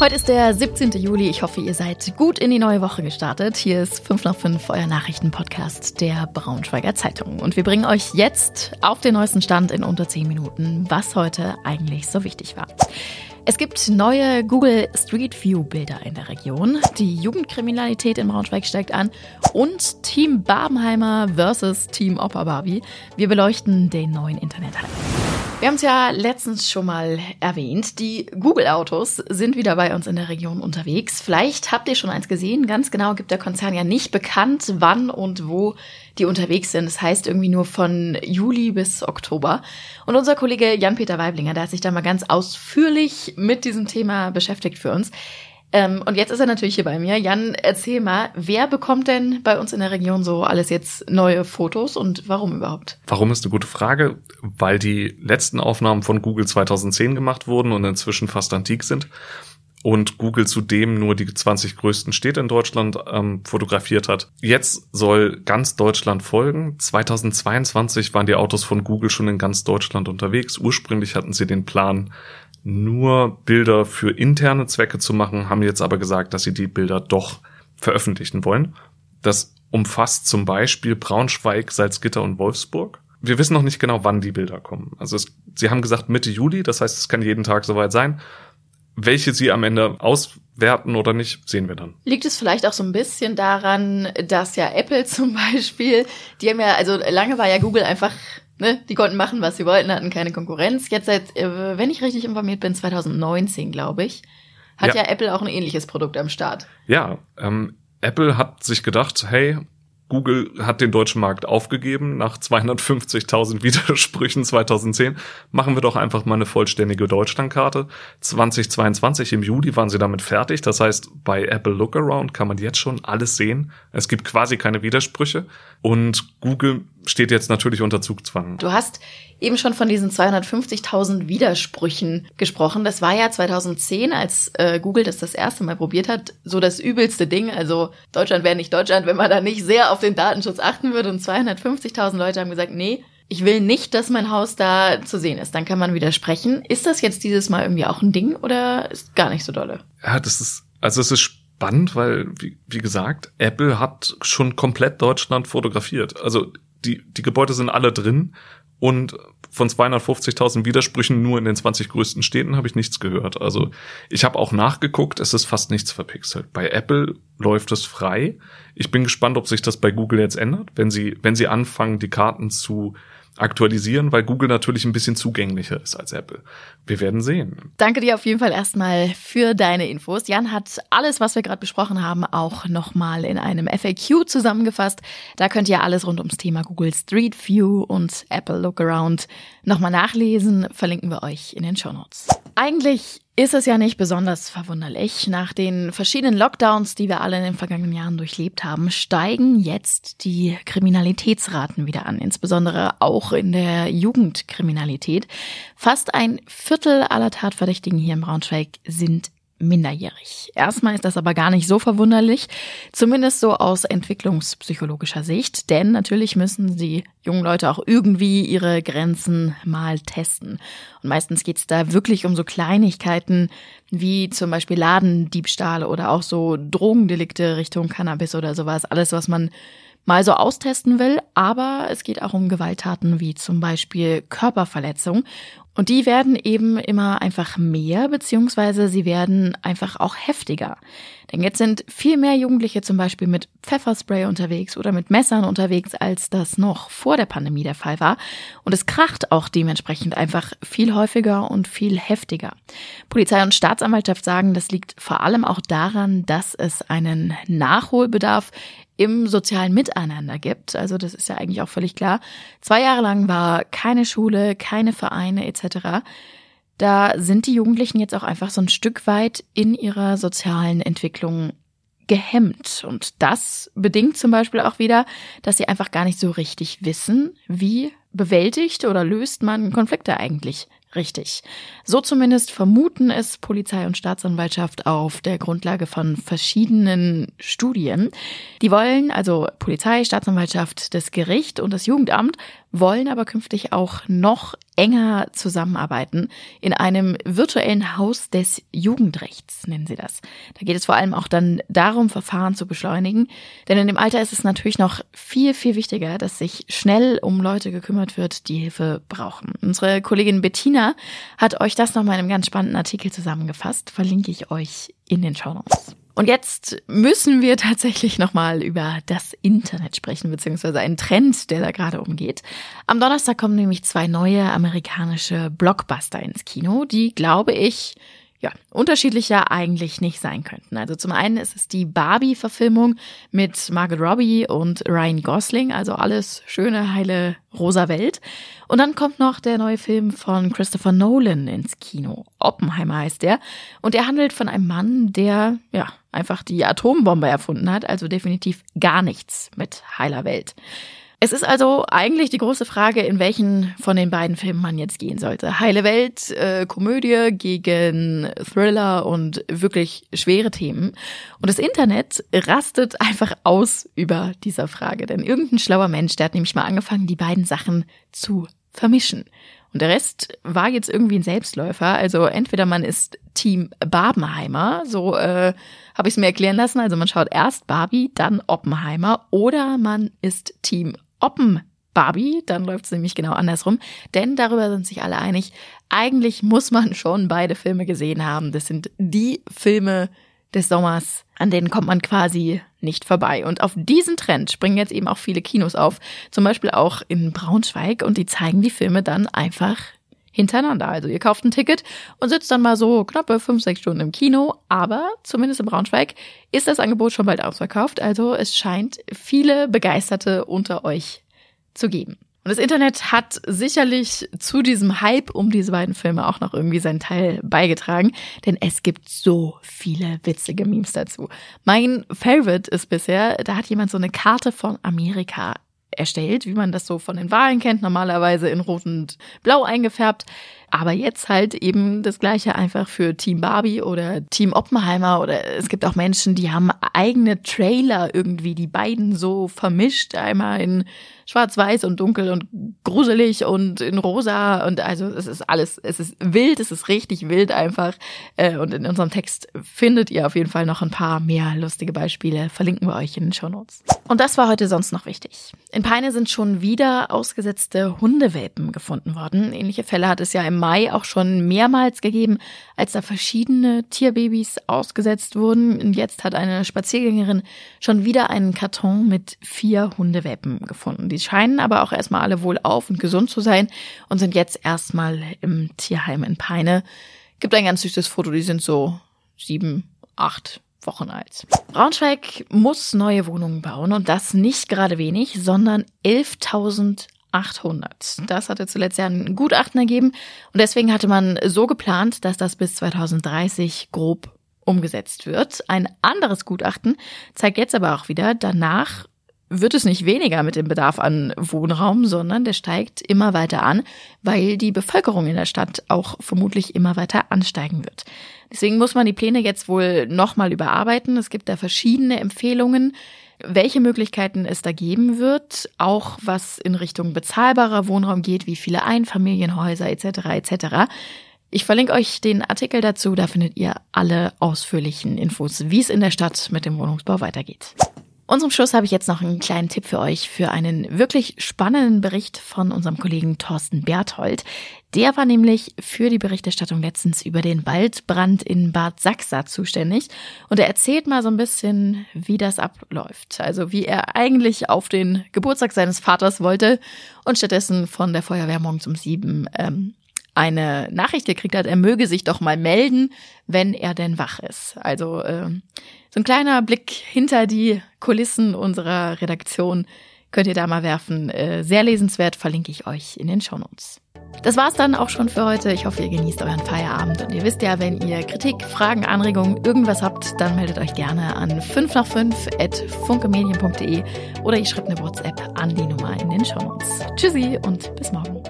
Heute ist der 17. Juli. Ich hoffe, ihr seid gut in die neue Woche gestartet. Hier ist 5 nach 5, euer Nachrichtenpodcast der Braunschweiger Zeitung. Und wir bringen euch jetzt auf den neuesten Stand in unter 10 Minuten, was heute eigentlich so wichtig war. Es gibt neue Google Street View Bilder in der Region. Die Jugendkriminalität in Braunschweig steigt an und Team Barbenheimer versus Team Opa Barbie. Wir beleuchten den neuen Internethype. Wir haben es ja letztens schon mal erwähnt. Die Google-Autos sind wieder bei uns in der Region unterwegs. Vielleicht habt ihr schon eins gesehen. Ganz genau gibt der Konzern ja nicht bekannt, wann und wo die unterwegs sind. Das heißt irgendwie nur von Juli bis Oktober. Und unser Kollege Jan-Peter Weiblinger, der hat sich da mal ganz ausführlich mit diesem Thema beschäftigt für uns. Ähm, und jetzt ist er natürlich hier bei mir. Jan, erzähl mal, wer bekommt denn bei uns in der Region so alles jetzt neue Fotos und warum überhaupt? Warum ist eine gute Frage, weil die letzten Aufnahmen von Google 2010 gemacht wurden und inzwischen fast antik sind und Google zudem nur die 20 größten Städte in Deutschland ähm, fotografiert hat. Jetzt soll ganz Deutschland folgen. 2022 waren die Autos von Google schon in ganz Deutschland unterwegs. Ursprünglich hatten sie den Plan, nur Bilder für interne Zwecke zu machen, haben jetzt aber gesagt, dass sie die Bilder doch veröffentlichen wollen. Das umfasst zum Beispiel Braunschweig, Salzgitter und Wolfsburg. Wir wissen noch nicht genau, wann die Bilder kommen. Also es, sie haben gesagt Mitte Juli, das heißt, es kann jeden Tag soweit sein. Welche sie am Ende auswerten oder nicht, sehen wir dann. Liegt es vielleicht auch so ein bisschen daran, dass ja Apple zum Beispiel, die haben ja, also lange war ja Google einfach ne, die konnten machen, was sie wollten, hatten keine Konkurrenz. Jetzt seit, äh, wenn ich richtig informiert bin, 2019, glaube ich, hat ja. ja. Apple auch ein ähnliches Produkt am Start. Ja, ähm, Apple hat sich gedacht, hey, Google hat den deutschen Markt aufgegeben nach 250.000 Widersprüchen 2010. Machen wir doch einfach mal eine vollständige Deutschlandkarte. 2022 im Juli waren sie damit fertig. Das heißt, bei Apple Lookaround kann man jetzt schon alles sehen. Es gibt quasi keine Widersprüche. Und Google steht jetzt natürlich unter Zugzwang. Du hast eben schon von diesen 250.000 Widersprüchen gesprochen. Das war ja 2010, als äh, Google das das erste Mal probiert hat, so das übelste Ding. Also Deutschland wäre nicht Deutschland, wenn man da nicht sehr auf den Datenschutz achten würde. Und 250.000 Leute haben gesagt, nee, ich will nicht, dass mein Haus da zu sehen ist. Dann kann man widersprechen. Ist das jetzt dieses Mal irgendwie auch ein Ding oder ist gar nicht so dolle? Ja, das ist, also es ist spannend, weil, wie, wie gesagt, Apple hat schon komplett Deutschland fotografiert. Also die, die Gebäude sind alle drin und von 250.000 Widersprüchen nur in den 20 größten Städten habe ich nichts gehört. Also ich habe auch nachgeguckt, es ist fast nichts verpixelt. Bei Apple läuft es frei. Ich bin gespannt, ob sich das bei Google jetzt ändert, wenn sie, wenn sie anfangen, die Karten zu aktualisieren, weil Google natürlich ein bisschen zugänglicher ist als Apple. Wir werden sehen. Danke dir auf jeden Fall erstmal für deine Infos. Jan hat alles, was wir gerade besprochen haben, auch nochmal in einem FAQ zusammengefasst. Da könnt ihr alles rund ums Thema Google Street View und Apple Lookaround nochmal nachlesen. Verlinken wir euch in den Show Notes. Eigentlich ist es ja nicht besonders verwunderlich. Nach den verschiedenen Lockdowns, die wir alle in den vergangenen Jahren durchlebt haben, steigen jetzt die Kriminalitätsraten wieder an, insbesondere auch in der Jugendkriminalität. Fast ein Viertel aller Tatverdächtigen hier in Braunschweig sind minderjährig. Erstmal ist das aber gar nicht so verwunderlich, zumindest so aus entwicklungspsychologischer Sicht, denn natürlich müssen die jungen Leute auch irgendwie ihre Grenzen mal testen. Und meistens geht's da wirklich um so Kleinigkeiten wie zum Beispiel Ladendiebstahle oder auch so Drogendelikte Richtung Cannabis oder sowas. Alles, was man mal so austesten will, aber es geht auch um Gewalttaten wie zum Beispiel Körperverletzung. Und die werden eben immer einfach mehr, beziehungsweise sie werden einfach auch heftiger. Denn jetzt sind viel mehr Jugendliche zum Beispiel mit Pfefferspray unterwegs oder mit Messern unterwegs, als das noch vor der Pandemie der Fall war. Und es kracht auch dementsprechend einfach viel häufiger und viel heftiger. Polizei und Staatsanwaltschaft sagen, das liegt vor allem auch daran, dass es einen Nachholbedarf im sozialen Miteinander gibt. Also das ist ja eigentlich auch völlig klar. Zwei Jahre lang war keine Schule, keine Vereine etc. Da sind die Jugendlichen jetzt auch einfach so ein Stück weit in ihrer sozialen Entwicklung gehemmt. Und das bedingt zum Beispiel auch wieder, dass sie einfach gar nicht so richtig wissen, wie bewältigt oder löst man Konflikte eigentlich richtig. So zumindest vermuten es Polizei und Staatsanwaltschaft auf der Grundlage von verschiedenen Studien. Die wollen, also Polizei, Staatsanwaltschaft, das Gericht und das Jugendamt, wollen aber künftig auch noch enger zusammenarbeiten in einem virtuellen Haus des Jugendrechts, nennen sie das. Da geht es vor allem auch dann darum, Verfahren zu beschleunigen. Denn in dem Alter ist es natürlich noch viel, viel wichtiger, dass sich schnell um Leute gekümmert wird, die Hilfe brauchen. Unsere Kollegin Bettina hat euch das nochmal in einem ganz spannenden Artikel zusammengefasst. Verlinke ich euch in den Show Notes. Und jetzt müssen wir tatsächlich nochmal über das Internet sprechen, beziehungsweise einen Trend, der da gerade umgeht. Am Donnerstag kommen nämlich zwei neue amerikanische Blockbuster ins Kino, die, glaube ich, ja, unterschiedlicher eigentlich nicht sein könnten. Also zum einen ist es die Barbie-Verfilmung mit Margot Robbie und Ryan Gosling, also alles schöne, heile, rosa Welt. Und dann kommt noch der neue Film von Christopher Nolan ins Kino. Oppenheimer heißt der. Und er handelt von einem Mann, der, ja, einfach die Atombombe erfunden hat, also definitiv gar nichts mit heiler Welt. Es ist also eigentlich die große Frage, in welchen von den beiden Filmen man jetzt gehen sollte. Heile Welt, äh, Komödie gegen Thriller und wirklich schwere Themen. Und das Internet rastet einfach aus über dieser Frage. Denn irgendein schlauer Mensch, der hat nämlich mal angefangen, die beiden Sachen zu vermischen. Und der Rest war jetzt irgendwie ein Selbstläufer. Also entweder man ist Team Barbenheimer, so äh, habe ich es mir erklären lassen. Also man schaut erst Barbie, dann Oppenheimer, oder man ist Team Oppen Barbie, dann läuft es nämlich genau andersrum. Denn darüber sind sich alle einig, eigentlich muss man schon beide Filme gesehen haben. Das sind die Filme des Sommers, an denen kommt man quasi nicht vorbei. Und auf diesen Trend springen jetzt eben auch viele Kinos auf, zum Beispiel auch in Braunschweig und die zeigen die Filme dann einfach hintereinander. Also ihr kauft ein Ticket und sitzt dann mal so knappe fünf, sechs Stunden im Kino, aber zumindest in Braunschweig ist das Angebot schon bald ausverkauft. Also es scheint viele Begeisterte unter euch zu geben. Und das Internet hat sicherlich zu diesem Hype um diese beiden Filme auch noch irgendwie seinen Teil beigetragen, denn es gibt so viele witzige Memes dazu. Mein Favorite ist bisher, da hat jemand so eine Karte von Amerika erstellt, wie man das so von den Wahlen kennt, normalerweise in rot und blau eingefärbt. Aber jetzt halt eben das gleiche einfach für Team Barbie oder Team Oppenheimer oder es gibt auch Menschen, die haben eigene Trailer irgendwie, die beiden so vermischt, einmal in schwarz-weiß und dunkel und gruselig und in rosa und also es ist alles, es ist wild, es ist richtig wild einfach äh, und in unserem Text findet ihr auf jeden Fall noch ein paar mehr lustige Beispiele, verlinken wir euch in den Show Notes. Und das war heute sonst noch wichtig. In Peine sind schon wieder ausgesetzte Hundewelpen gefunden worden. Ähnliche Fälle hat es ja im Mai auch schon mehrmals gegeben, als da verschiedene Tierbabys ausgesetzt wurden. Und jetzt hat eine Spaziergängerin schon wieder einen Karton mit vier Hundewelpen gefunden. Die scheinen aber auch erstmal alle wohl auf und gesund zu sein und sind jetzt erstmal im Tierheim in Peine. Gibt ein ganz süßes Foto, die sind so sieben, acht Wochen alt. Braunschweig muss neue Wohnungen bauen und das nicht gerade wenig, sondern 11.800. Das hatte zuletzt ja ein Gutachten ergeben und deswegen hatte man so geplant, dass das bis 2030 grob umgesetzt wird. Ein anderes Gutachten zeigt jetzt aber auch wieder, danach wird es nicht weniger mit dem Bedarf an Wohnraum, sondern der steigt immer weiter an, weil die Bevölkerung in der Stadt auch vermutlich immer weiter ansteigen wird. Deswegen muss man die Pläne jetzt wohl nochmal überarbeiten. Es gibt da verschiedene Empfehlungen, welche Möglichkeiten es da geben wird, auch was in Richtung bezahlbarer Wohnraum geht, wie viele Einfamilienhäuser etc. etc. Ich verlinke euch den Artikel dazu, da findet ihr alle ausführlichen Infos, wie es in der Stadt mit dem Wohnungsbau weitergeht. Und zum Schluss habe ich jetzt noch einen kleinen Tipp für euch für einen wirklich spannenden Bericht von unserem Kollegen Thorsten Berthold. Der war nämlich für die Berichterstattung letztens über den Waldbrand in Bad Sachsa zuständig. Und er erzählt mal so ein bisschen, wie das abläuft. Also wie er eigentlich auf den Geburtstag seines Vaters wollte und stattdessen von der Feuerwehr morgens um sieben ähm, eine Nachricht gekriegt hat, er möge sich doch mal melden, wenn er denn wach ist. Also äh, so ein kleiner Blick hinter die Kulissen unserer Redaktion könnt ihr da mal werfen. Äh, sehr lesenswert, verlinke ich euch in den Shownotes. Das war's dann auch schon für heute. Ich hoffe, ihr genießt euren Feierabend. Und ihr wisst ja, wenn ihr Kritik, Fragen, Anregungen, irgendwas habt, dann meldet euch gerne an 5 nach 5 at funkemedien.de oder ihr schreibt eine WhatsApp an die Nummer in den Shownotes. Tschüssi und bis morgen.